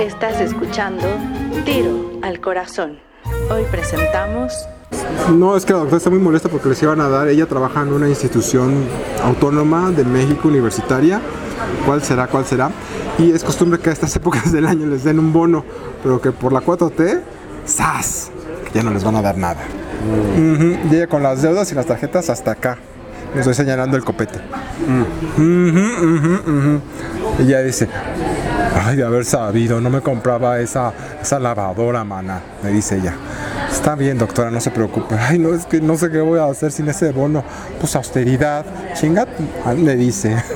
Estás escuchando Tiro al Corazón. Hoy presentamos... No, es que la doctora está muy molesta porque les iban a dar, ella trabaja en una institución autónoma de México universitaria. ¿Cuál será? ¿Cuál será? Y es costumbre que a estas épocas del año les den un bono, pero que por la 4T, ¡zas! Que ya no les van a dar nada. Ujú, Llega con las deudas y las tarjetas hasta acá. Me estoy señalando el copete. Y ella dice, ay, de haber sabido, no me compraba esa, esa lavadora, mana, me dice ella. Está bien, doctora, no se preocupe. Ay, no, es que no sé qué voy a hacer sin ese bono. Pues austeridad. Chinga, le dice.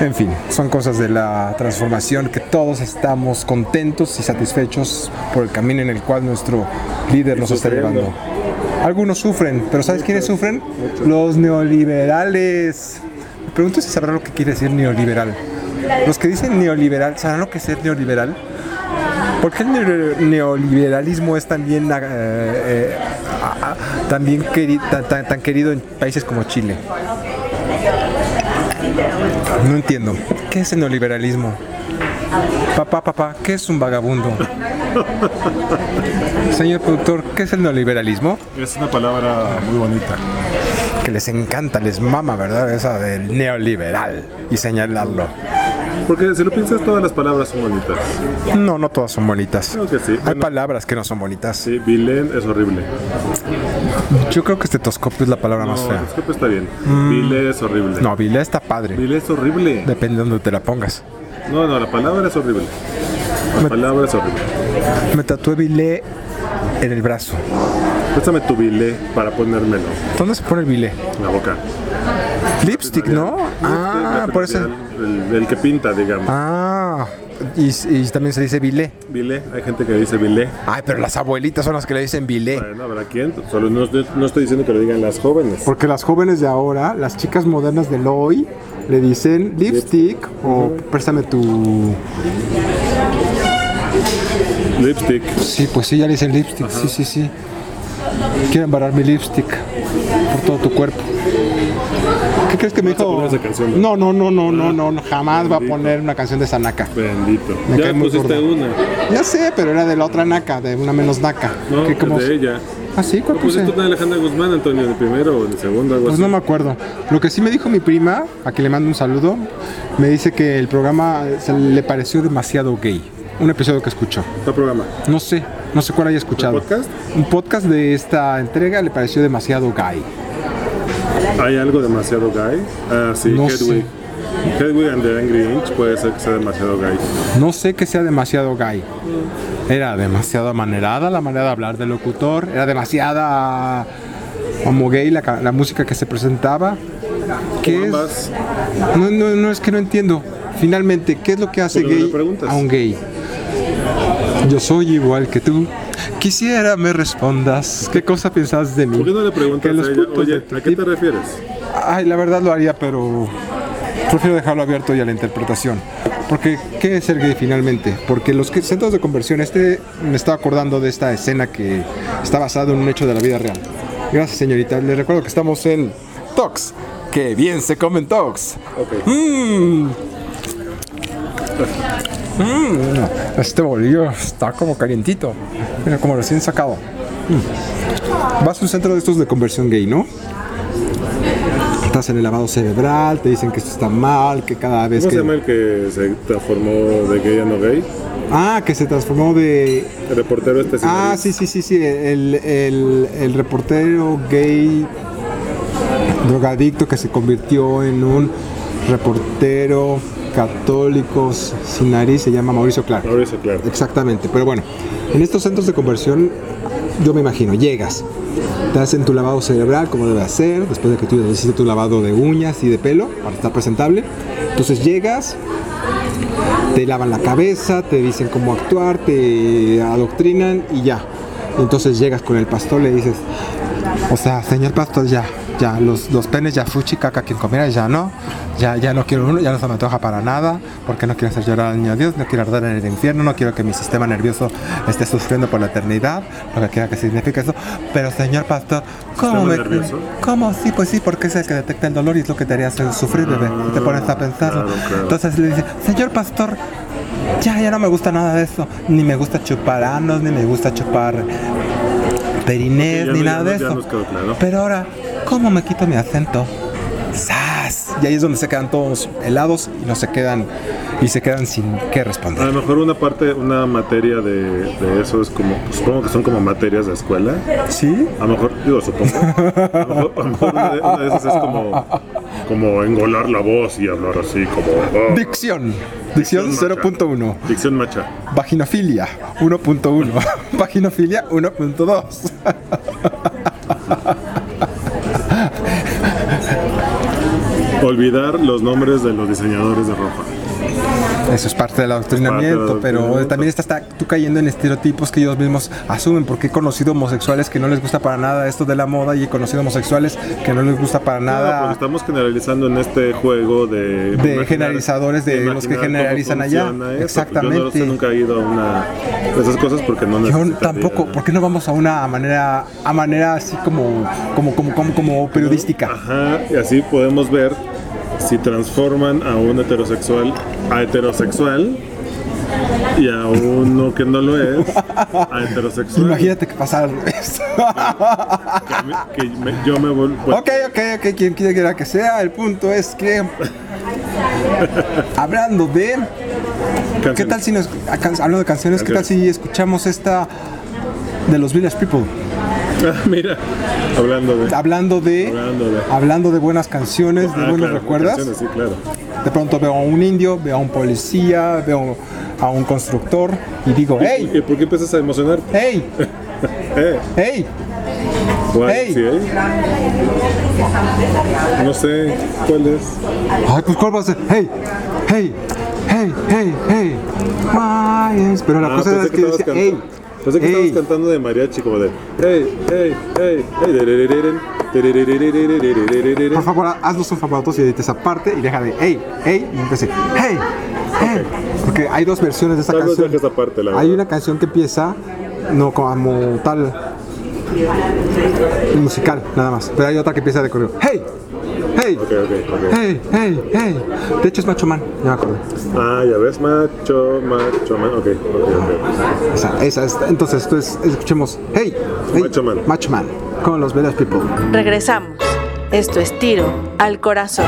En fin, son cosas de la transformación que todos estamos contentos y satisfechos por el camino en el cual nuestro líder nos está llevando. Algunos sufren, pero ¿sabes quiénes sufren? Los neoliberales. Me pregunto si sabrán lo que quiere decir neoliberal. Los que dicen neoliberal, ¿sabrán lo que es ser neoliberal? ¿Por qué el neo- neoliberalismo es también, eh, eh, también queri- tan, tan- tan querido en países como Chile? No entiendo. ¿Qué es el neoliberalismo? Papá, papá, ¿qué es un vagabundo? Señor productor, ¿qué es el neoliberalismo? Es una palabra muy bonita. Que les encanta, les mama, ¿verdad? Esa del neoliberal y señalarlo. Porque si lo piensas, todas las palabras son bonitas. No, no todas son bonitas. Creo que sí. Hay Bueno, palabras que no son bonitas. sí, Vilén es horrible. Yo creo que estetoscopio es la palabra más fea. es que está bien. Vilé es horrible. No, Vila está padre. Vilé es horrible. Depende de dónde te la pongas. No, no, la palabra es horrible. La palabra es horrible. Me tatué Vilé en el brazo. Préstame tu vilé para ponérmelo ¿Dónde se pone el Vilé? en la boca. Lipstick, ¿no? Ah, por eso. El, el que pinta, digamos. Ah, y, y también se dice Vilé. Vilé, hay gente que dice vilé. Ay, pero las abuelitas son las que le dicen Vilé. Bueno, habrá quién. Solo no, no estoy diciendo que lo digan las jóvenes. Porque las jóvenes de ahora, las chicas modernas del hoy, le dicen lipstick o préstame tu... Lipstick. Sí, pues sí, ya le dicen lipstick, sí, sí, sí. Quiero embarrar mi lipstick por todo tu cuerpo. ¿Qué crees que me dijo? No, no, no, no, no, no, no, jamás va a poner una canción de esa naca. Bendito. Me ya cae muy pusiste gorda. una. Ya sé, pero era de la otra naca, de una menos naca. No, ¿Qué, es cómo- de ella. Ah, sí, ¿cuál puse? pusiste una de Alejandra Guzmán, Antonio, de primero o de segundo, algo Pues así. no me acuerdo. Lo que sí me dijo mi prima, a quien le mando un saludo, me dice que el programa se le pareció demasiado gay. Un episodio que escuchó. ¿Qué programa? No sé, no sé cuál haya escuchado. ¿Un podcast? Un podcast de esta entrega le pareció demasiado gay. ¿Hay algo demasiado gay? Ah, sí, No Hedwig. Hedwig and the Angry Inch puede ser que sea demasiado gay. No sé que sea demasiado gay. Era demasiado amanerada la manera de hablar del locutor. Era demasiada como gay la, la música que se presentaba. ¿Qué es? No, no, no, es que no entiendo. Finalmente, ¿qué es lo que hace Pero gay a un gay? Yo soy igual que tú. Quisiera me respondas. ¿Qué cosa piensas de mí? ¿Por qué no le preguntas los a ella, oye, ¿a qué te refieres? Ay, la verdad lo haría, pero prefiero dejarlo abierto y a la interpretación. Porque, ¿qué es ser gay finalmente? Porque los centros de conversión, este me estaba acordando de esta escena que está basada en un hecho de la vida real. Gracias, señorita. Les recuerdo que estamos en Tox. Que bien se comen Tox. Ok. Mmm. Mmm. Este bolillo está como calientito. Mira, como recién sacado. Mm. Vas a un centro de estos de conversión gay, ¿no? Estás en el lavado cerebral, te dicen que esto está mal, que cada vez ¿Cómo que... se llama el que se transformó de gay a no gay? Ah, que se transformó de... El reportero este Ah, sí, sí, sí, sí, el, el- el reportero gay drogadicto que se convirtió en un reportero católico sin nariz, se llama Mauricio Clark. Mauricio, claro. Exactamente, pero bueno, en estos centros de conversión, yo me imagino, llegas, te hacen tu lavado cerebral como debe hacer, después de que tú hiciste tu lavado de uñas y de pelo para estar presentable. Entonces llegas, te lavan la cabeza, te dicen cómo actuar, te adoctrinan y ya. Entonces llegas con el pastor, le dices, o sea, señor pastor, ya, ya, los, los penes ya fuchi, caca, quien comiera, ya no, ya, ya no quiero uno, ya no se me antoja para nada, porque no quiero hacer llorar al niño Dios, no quiero arder en el infierno, no quiero que mi sistema nervioso esté sufriendo por la eternidad, lo que quiera que signifique eso, pero señor pastor, ¿cómo ¿Sistema me... nervioso? ¿Cómo? Sí, pues sí, porque es el que detecta el dolor y es lo que te haría hacer sufrir, bebé, y te pones a pensarlo. claro, claro. Entonces le dice, señor pastor, ya, ya no me gusta nada de eso. Ni me gusta chupar anos, ni me gusta chupar perinés, ni no- nada de eso. Pero ahora, ¿cómo me quito mi acento? ¡Sas! Y ahí es donde se quedan todos helados y no se quedan y se quedan sin qué A responder. lo mejor una parte, una materia de, de eso es como, supongo que son como materias de escuela. ¿Sí? A lo mejor, digo, supongo. A lo mejor, a lo mejor una, de, una de esas es como, como engolar la voz y hablar así como... oh, Dicción. Dicción macha. 0.1. Dicción macha. Vaginofilia 1.1. Vaginofilia 1.2. Olvidar los nombres de los diseñadores de ropa. Eso es parte del adoctrinamiento, pero también estás ta- tú cayendo en estereotipos que ellos mismos asumen, porque he conocido homosexuales que no les gusta para nada esto de la moda y he conocido homosexuales que no les gusta para Nada, porque estamos generalizando en este juego de... imaginar- generalizadores de los que generalizan allá. Exactamente. Yo no sé, nunca he ido a una de esas cosas porque no Yo tampoco, ¿por qué no vamos a una manera, a manera así como, como, como, como, como periodística? Ajá, y así podemos ver si transforman a un heterosexual a heterosexual y a uno que no lo es a heterosexual. Imagínate que pasara. Que, me- yo me vuelvo. ok, ok, ok, quien quiera que sea, el punto es que, hablando de ¿Qué tal si nos, hablando de canciones, qué tal si escuchamos esta de los Village People? Mira, hablando de. Hablando de, Hablando de- hablando de buenas canciones, de Ah, buenos claro, Sí, claro. De pronto veo a un indio, veo a un policía, veo a un constructor y digo, hey, ¿Y por qué empiezas a emocionarte? hey, Eh, hey. Hey. Sí, ¿eh? No sé cuál es. Ay, pues cuál va a ser, hey, hey, hey, hey, hey. Pero la Ah, cosa es que estabas decía, hey. Pensé que estabas cantando de mariachi, como de hey, hey, hey, hey. Por favor, haznos un favor y edita esa parte y deja de hey, hey, y hey, hey. Porque hay dos versiones de esa Tal canción. esa parte, la hay una canción que empieza no como tal musical, nada más. Pero hay otra que empieza de corrido. Hey, hey, Ok, ok, ok. hey, hey, hey. De hecho es Macho Man, ya me acuerdo. Ah, ya ves, macho, macho, man. Ok, ok, ok. Esa, esa es. Entonces, entonces escuchemos hey, hey, Macho Man. Macho Man con los Village People. Regresamos. Esto es tiro al corazón.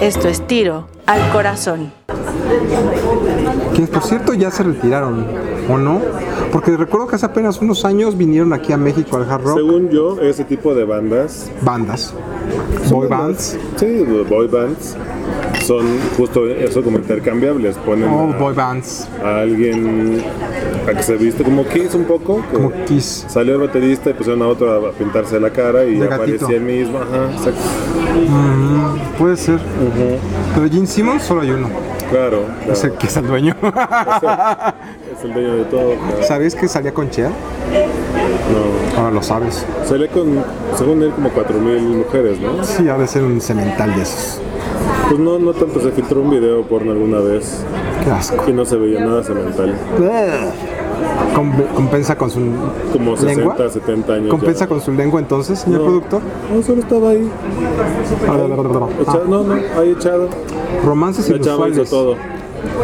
Esto es Tiro al Corazón. Que por cierto ya se retiraron, ¿o no? Porque recuerdo que hace apenas unos años vinieron aquí a México al hard rock Según yo, ese tipo de bandas. bandas, boy bands. Sí, boy bands. Son justo eso como intercambiables. Ponen Oh, a, boy bands, a alguien a que se viste como Kiss un poco. como Kiss. Salió el baterista y pusieron a otro a pintarse la cara y aparecía el mismo. Ajá, exacto. Puede ser. Pero Gene Simmons solo hay uno, Claro, claro. es el que es el dueño. Es el dueño de todo. claro. ¿Sabías que salía con Cher? No. Ahora lo sabes. Salió con, según él, como 4.000 mujeres, ¿no? Sí, ha de ser un cemental de esos. Pues no, no tanto. Se filtró un video porno alguna vez Qué asco. y no se veía nada cemental. Com- compensa con su Como 60, lengua. 70 años. ¿Compensa ya. con su lengua entonces, señor No. productor? No, solo estaba ahí. Echado, Ah, no, no, ahí echado. romances La chava hizo inusuales. todo.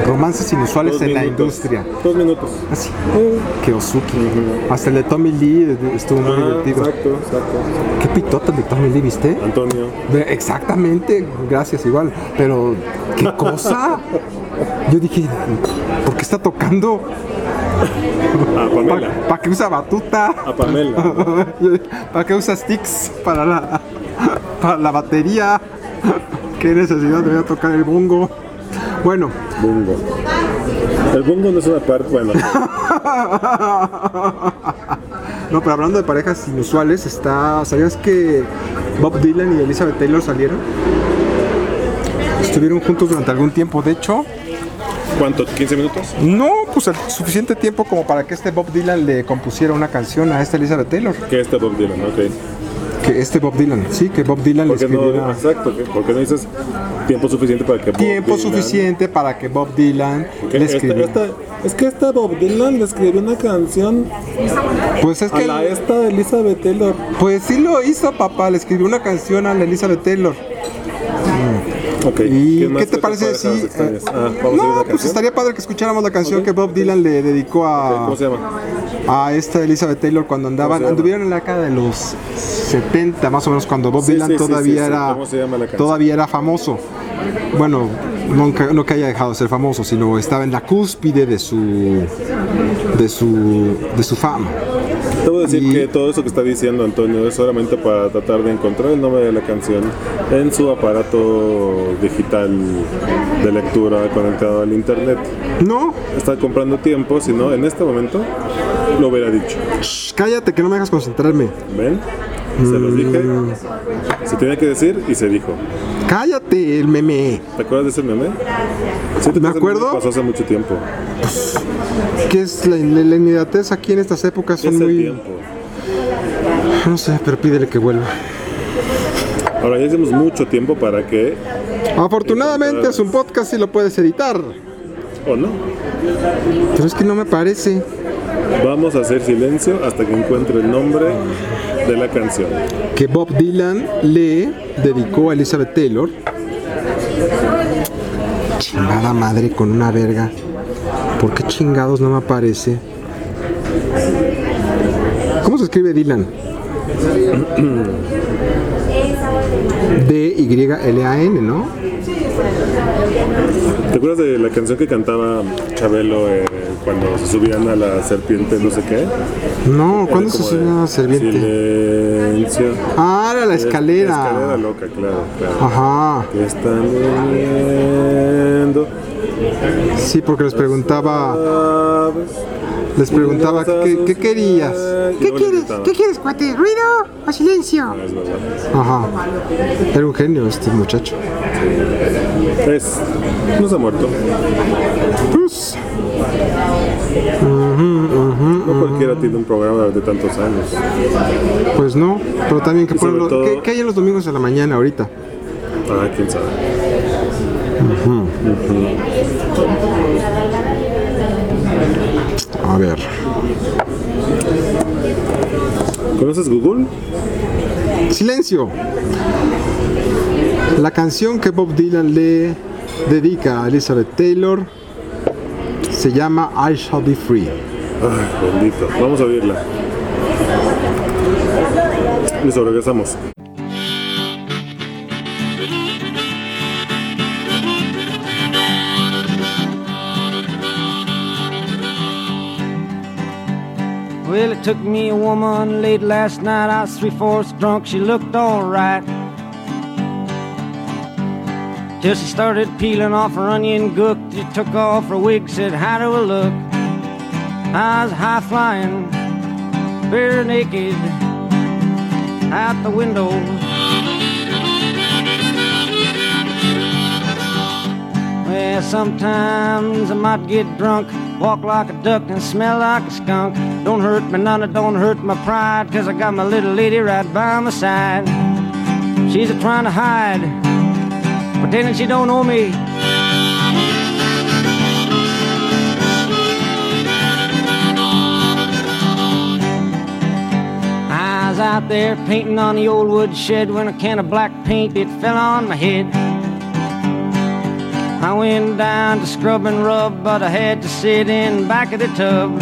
Romances inusuales Dos en la industria. Dos minutos. Así. Que Ozuki. Hasta el de Tommy Lee estuvo muy Ajá, divertido. exacto, exacto. Qué pitota el de Tommy Lee, ¿viste? Antonio. Exactamente, gracias igual. Pero, ¿qué cosa? Yo dije, ¿por qué está tocando? A Pamela. ¿Para qué usa batuta? A Pamela. ¿Para qué usa sticks? Para la, para la batería. ¿Qué necesidad de tocar el bongo? Bueno, Bungo. El bungo no es una parte, bueno, no, pero hablando de parejas inusuales, está. ¿Sabías que Bob Dylan y Elizabeth Taylor salieron? Estuvieron juntos durante algún tiempo, de hecho. ¿cuánto? ¿15 minutos? No, pues el suficiente tiempo como para que este Bob Dylan le compusiera una canción a esta Elizabeth Taylor. Que este Bob Dylan, ok. Que este Bob Dylan, sí, que Bob Dylan le Porque no, escribiera. exacto, ¿qué? porque no dices tiempo suficiente para que Bob tiempo Dylan- suficiente para que Bob Dylan Porque le escribiera. esta- es que esta Bob Dylan le escribió una canción Pues es a que la esta de Elizabeth Taylor. pues sí lo hizo, papá, le escribió una canción a la Elizabeth Taylor. Ok. ¿Y ¿quién más qué te parece si eh, Ah, ¿vamos a oír No, pues canción? estaría padre que escucháramos la canción que Bob Dylan le dedicó a ¿Cómo se llama? A esta Elizabeth Taylor cuando andaban, anduvieron en la década de los 70 más o menos cuando Bob Sí, Dylan sí, todavía sí, era todavía era famoso. Bueno, nunca, no que haya dejado de ser famoso, sino estaba en la cúspide de su de su de su fama. Debo decir Y- que todo eso que está diciendo Antonio es solamente para tratar de encontrar el nombre de la canción en su aparato digital de lectura conectado al internet. No, Está comprando tiempo, si no, en este momento lo hubiera dicho. shh, cállate que no me dejas concentrarme. ¿Ven? Se los dije. Mm. Se tenía que decir y se dijo. Cállate, el meme. ¿Te acuerdas de ese meme? Sí, te Me acuerdo. Pasó hace mucho tiempo. Que es la, la, la inmediatez aquí en estas épocas ¿Qué son es muy tiempo? no sé, pero pídele que vuelva. Ahora ya hicimos mucho tiempo para que, Afortunadamente es un podcast y lo puedes editar. o no, Pero es que no me parece. Vamos a hacer silencio hasta que encuentre el nombre de la canción. que Bob Dylan le dedicó a Elizabeth Taylor. Chingada madre con una verga. ¿Por qué chingados no me aparece? ¿Cómo se escribe Dylan? D-Y-L-A-N, ¿no? ¿Te acuerdas de la canción que cantaba Chabelo cuando se subían a la serpiente, no sé qué? No, ¿cuándo se como subió de una serviente? Silencio. Ah, era la La escalera escalera. loca, claro, claro. Ajá. Están viendo. Sí, porque les preguntaba, les preguntaba qué, qué querías. ¿Qué quieres? ¿Qué quieres, cuate? ¿Ruido o silencio? Ajá. Era un genio este muchacho. Es. No se ha muerto. Pues, No cualquiera tiene un programa de tantos años. pues no, pero también que ponerlo. todo- ¿qué, qué hay en los domingos de la mañana ahorita? Ah, quién sabe. A ver. ¿Conoces Google? Silencio. La canción que Bob Dylan le dedica a Elizabeth Taylor se llama I Shall Be Free. Ay. Vamos a oírla. Listo, regresamos. Well, it took me a woman late last night. I was three fourths drunk. She looked all right. Till she started peeling off her onion gook. She took off her wig, said, How do I look? I was high flying, bare naked, out the window. Well, sometimes I might get drunk, walk like a duck and smell like a skunk. Don't hurt me none, it don't hurt my pride, cause I got my little lady right by my side. She's a trying to hide, pretending she don't know me. I was out there painting on the old wood shed when a can of black paint it fell on my head. I went down to scrub and rub, but I had to sit in back of the tub.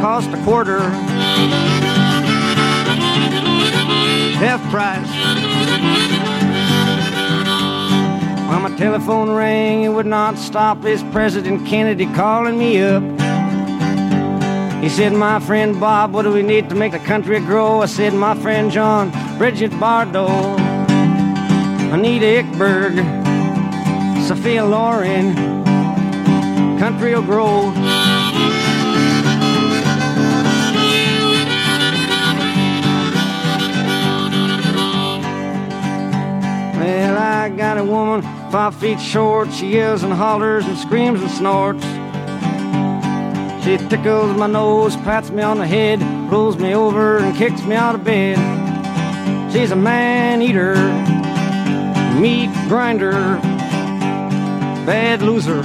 Cost a quarter. Half price. My telephone rang, it would not stop. It's President Kennedy calling me up? He said, My friend Bob, what do we need to make the country grow? I said, My friend John, Bridget Bardot, Anita Ickberg, Sophia Loren, Country will grow. Well, I got a woman five feet short. She yells and hollers and screams and snorts. She tickles my nose, pats me on the head, rolls me over, and kicks me out of bed. She's a man eater, meat grinder, bad loser.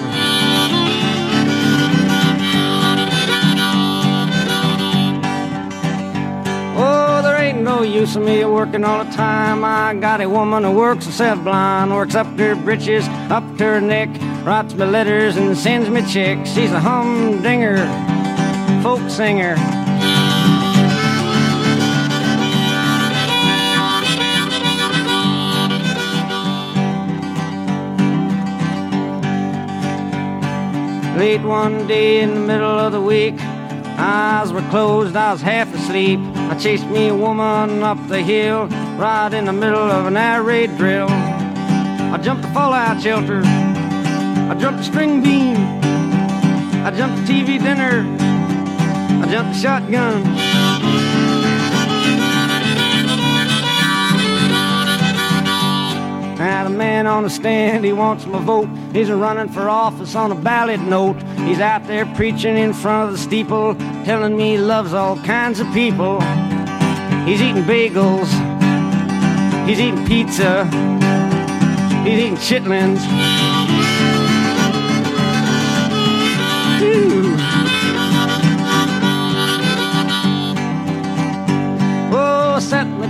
No use of me working all the time. I got a woman who works herself blind, works up her britches, up to her neck, writes me letters and sends me checks. She's a humdinger, folk singer. Late one day in the middle of the week, eyes were closed, I was half asleep. I chased me a woman up the hill, right in the middle of an air raid drill. I jumped a fallout shelter, I jumped a string beam, I jumped a TV dinner, I jumped a shotgun. Now the man on the stand, he wants my vote. He's running for office on a ballot note. He's out there preaching in front of the steeple, telling me he loves all kinds of people. He's eating bagels. He's eating pizza. He's eating chitlins. Ooh.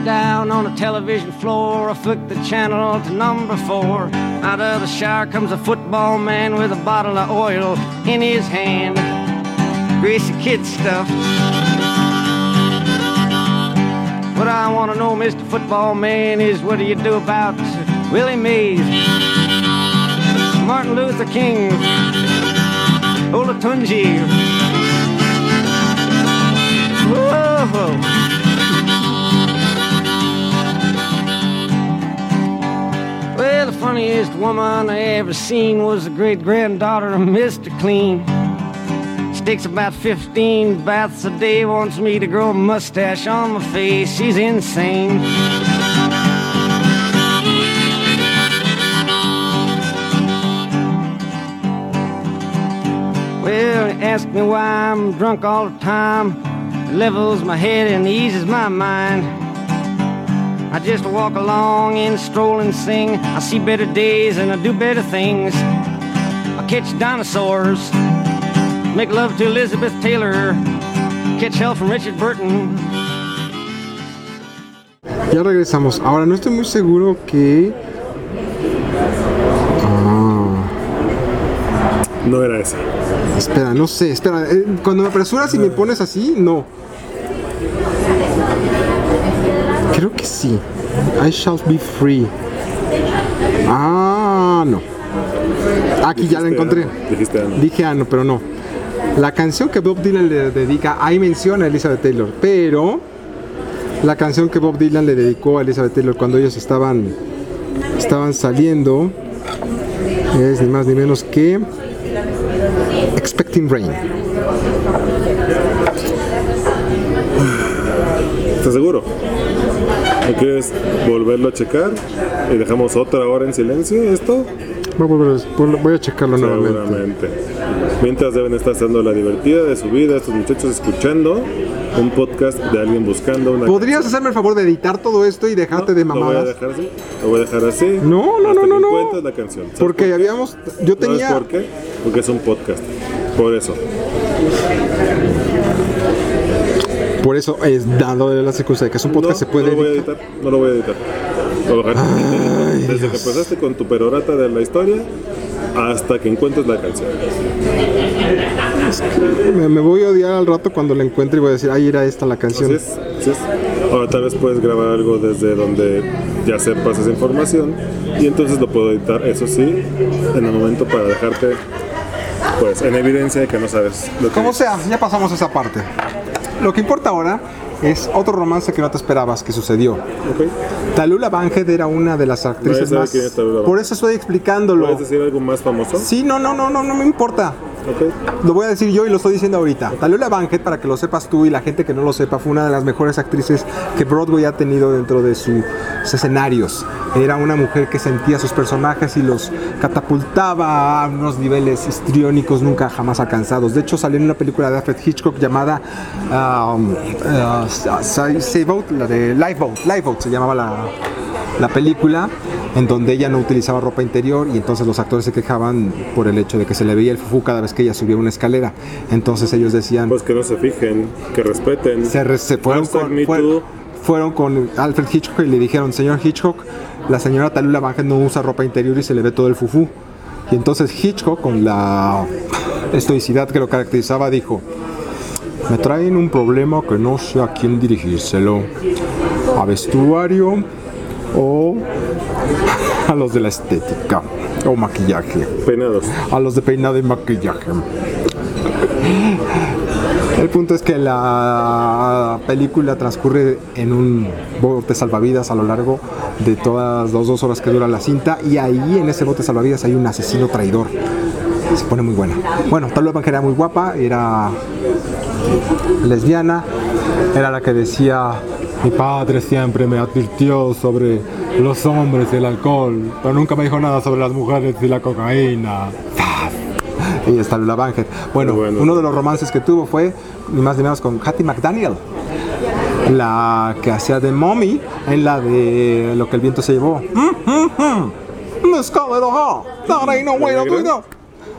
Down on a television floor. I flick the channel to number four. Out of the shower comes a football man with a bottle of oil in his hand. Greasy kid stuff. What I want to know, Mr. Football Man, is what do you do about Willie Mays, Martin Luther King, Olatunji? Whoa. Funniest woman I ever seen was the great granddaughter of Mr. Clean. She takes about 15 baths a day, wants me to grow a mustache on my face. She's insane. Well, he asks me why I'm drunk all the time. It levels my head and eases my mind. I just walk along and stroll and sing. I see better days and I do better things. I catch dinosaurs, make love to Elizabeth Taylor, catch hell from Richard Burton. Ya regresamos. Ahora no estoy muy seguro que. Ah, No era esa. espera, no sé. Espera, eh, cuando me apresuras y me pones así, no. Creo que sí. I shall be free. Ah, no. Aquí ya la encontré. Ana, Dijiste Ana. Dije ah, no, pero no. La canción que Bob Dylan le dedica, ahí menciona a Elizabeth Taylor, pero la canción que Bob Dylan le dedicó a Elizabeth Taylor cuando ellos estaban, estaban saliendo es ni más ni menos que Expecting Rain. ¿Estás seguro? ¿No quieres volverlo a checar? ¿Y dejamos otra hora en silencio esto? Voy a, checarlo nuevamente. Seguramente. Mientras deben estar haciendo la divertida de su vida, estos muchachos escuchando un podcast de alguien buscando una. ¿Podrías hacerme el favor de editar todo esto y dejarte de Lo voy a mamadas? dejar así. Lo voy a dejar así. No, no, hasta no, no, que no. encuentres la canción. ¿Sabes Porque por qué? habíamos. Yo ¿Sabes tenía. por qué? Porque es un podcast. Por eso. Por eso es dado de la circunstancia que es un podcast no, se puede no lo voy a editar. No lo voy a editar. Lo voy a dejar Desde que empezaste con tu perorata de la historia hasta que encuentres la canción. Me, me voy a odiar al rato cuando la encuentre y voy a decir, ay, era esta la Así canción. es, así es. Ahora tal vez puedes grabar algo desde donde ya sepas esa información y entonces lo puedo editar, eso sí, en el momento para dejarte pues en evidencia de que no sabes lo que Como sea, ya pasamos esa parte. Lo que importa ahora es otro romance que no te esperabas que sucedió. Ok. Talula Banhead era una de las actrices más. es Por eso estoy explicándolo. ¿Puedes decir algo más famoso? Sí, no, no, no, no, no me importa. Lo voy a decir yo y lo estoy diciendo ahorita. Talula Banhead, para que lo sepas tú y la gente que no lo sepa, fue una de las mejores actrices que Broadway ha tenido dentro de sus escenarios. Era una mujer que sentía sus personajes y los catapultaba a unos niveles histriónicos nunca jamás alcanzados. De hecho, salió en una película de Alfred Hitchcock llamada um, uh, Save Boat, la de Lifeboat. Lifeboat se llamaba la, la película en donde ella no utilizaba ropa interior y entonces los actores se quejaban por el hecho de que se le veía el fufu cada vez que ella subía una escalera. Entonces ellos decían, Pues que no se fijen, que respeten. se, re- se fueron, con, Me fue- Too. fueron con Alfred Hitchcock y le dijeron, señor Hitchcock, la señora Talula Banhead no usa ropa interior y se le ve todo el fufu. Y entonces Hitchcock, con la estoicidad que lo caracterizaba, dijo, me traen un problema que no sé a quién dirigírselo, a vestuario o a los de la estética o maquillaje Peinados. a los de peinado y maquillaje. El punto es que la película transcurre en un bote salvavidas a lo largo de todas las dos horas que dura la cinta y ahí en ese bote salvavidas hay un asesino traidor. Se pone muy buena. Bueno, Talula Banhead era muy guapa, era lesbiana, era la que decía mi padre siempre me advirtió sobre los hombres y el alcohol, pero nunca me dijo nada sobre las mujeres y la cocaína. ¡Zas! Ella es Talula Banhead. Bueno, Bueno. uno de los romances que tuvo fue ni más ni menos con Hattie McDaniel, la que hacía de mommy en la de Lo que el viento se llevó.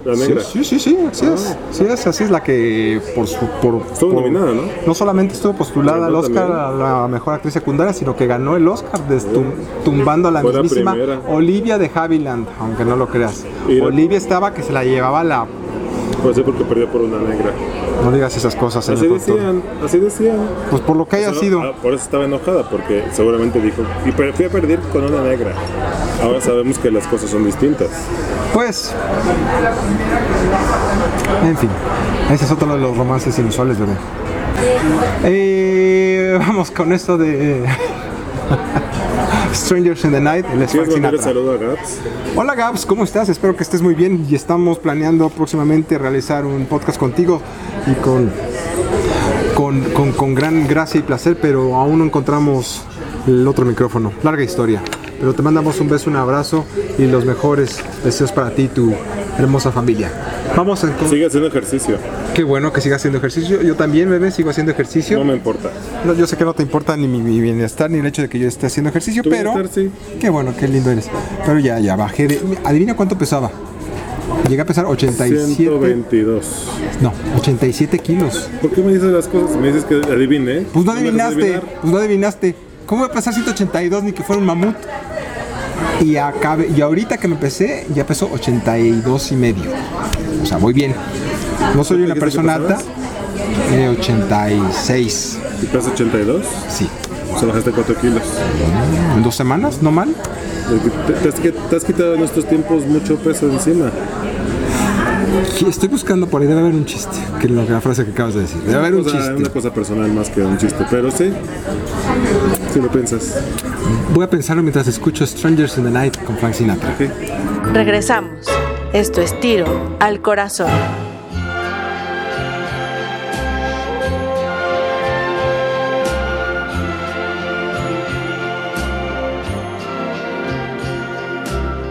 Negra? Sí, sí, sí, sí, así es, sí es, así es la que por su, por, Estuvo por- nominada, ¿no? No solamente estuvo postulada al Oscar también. a la mejor actriz secundaria, sino que ganó el Oscar tumbando a la Fue mismísima. Olivia de Havilland, aunque no lo creas. Olivia estaba que se la llevaba la Pues sí, porque perdió por una negra. no digas esas cosas, señor Así decían, así decían. Pues por lo que haya Eso- sido. ah, por eso estaba enojada, porque seguramente dijo, y fui a perder con una negra. Ahora sabemos que las cosas son distintas. Pues. En fin, ese es otro de los romances inusuales, bebé. Eh, vamos con esto de. Strangers in the Night, el ¿Quieres Frank mandar el Sinatra. saludo a Gaps? Hola Gabs, ¿cómo estás? Espero que estés muy bien y estamos planeando próximamente realizar un podcast contigo y con, con, con- con gran gracia y placer, pero aún no encontramos el otro micrófono. Larga historia. Pero te mandamos un beso, un abrazo y los mejores deseos para ti y tu hermosa familia. Vamos a... Sigue haciendo ejercicio. Qué bueno que sigas haciendo ejercicio. Yo también, bebé, sigo haciendo ejercicio. No me importa. No, yo sé que no te importa ni mi, bienestar ni el hecho de que yo esté haciendo ejercicio, pero sí. qué bueno, qué lindo eres. Pero ya, ya bajé de. Adivina cuánto pesaba. Llegué a pesar 87. 122. No, 87 kilos. ¿Por qué me dices las cosas? Me dices que adivine. Pues no adivinaste, pues no adivinaste. ¿Cómo voy a pesar 182 ni que fuera un mamut? Y, acabe, y ahorita que me pesé, ya pesó 82 y medio. O sea, voy bien. No soy una persona alta. pesabas? Eh, 86. ¿Y pesas 82? Sí. O sea, bajaste 4 kilos. ¿En dos semanas? ¿No mal? Te, te has, te has quitado en estos tiempos mucho peso encima. Estoy buscando por ahí, debe haber un chiste, que es la frase que acabas de decir. Debe haber un chiste. una cosa personal más que un chiste, pero sí, si lo piensas. Voy a pensarlo mientras escucho Strangers in the Night con Frank Sinatra. Ok. Regresamos. Esto es tiro al corazón.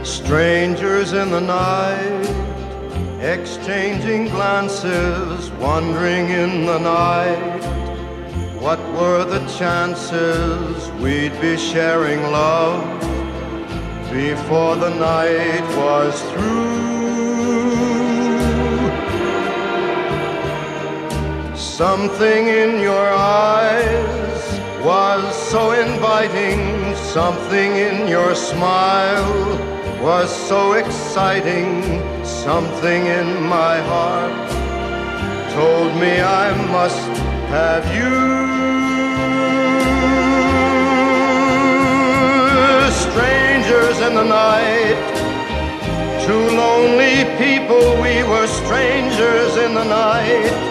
Strangers in the night, exchanging glances, wandering in the night. What were the chances we'd be sharing love before the night was through? Something in your eyes was so inviting, something in your smile was so exciting, something in my heart told me I must have you. Strangers in the night, two lonely people, we were strangers in the night.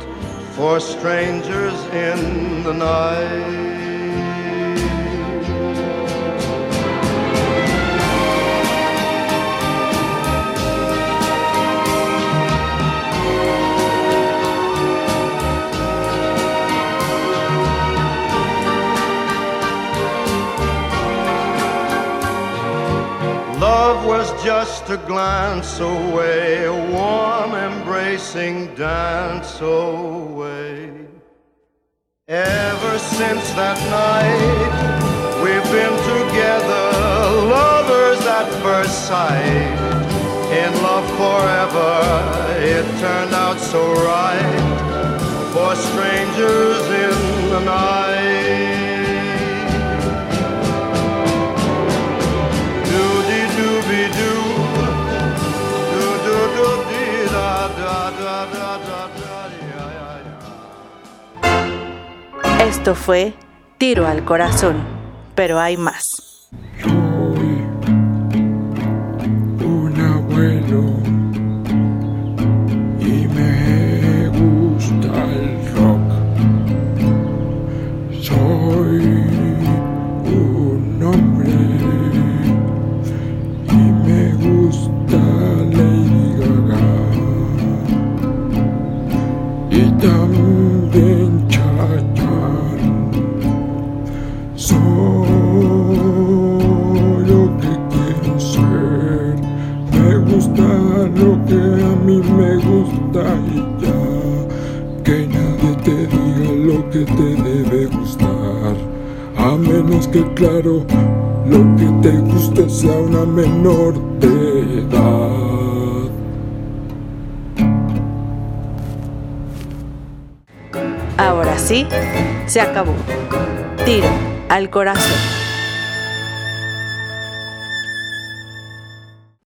for strangers in the night. Love was just a glance away, a warm embracing dance away. Ever since that night, we've been together, lovers at first sight. In love forever, it turned out so right for strangers in the night. Esto fue tiro al corazón. Pero hay más. Soy un abuelo se acabó. Tiro al corazón.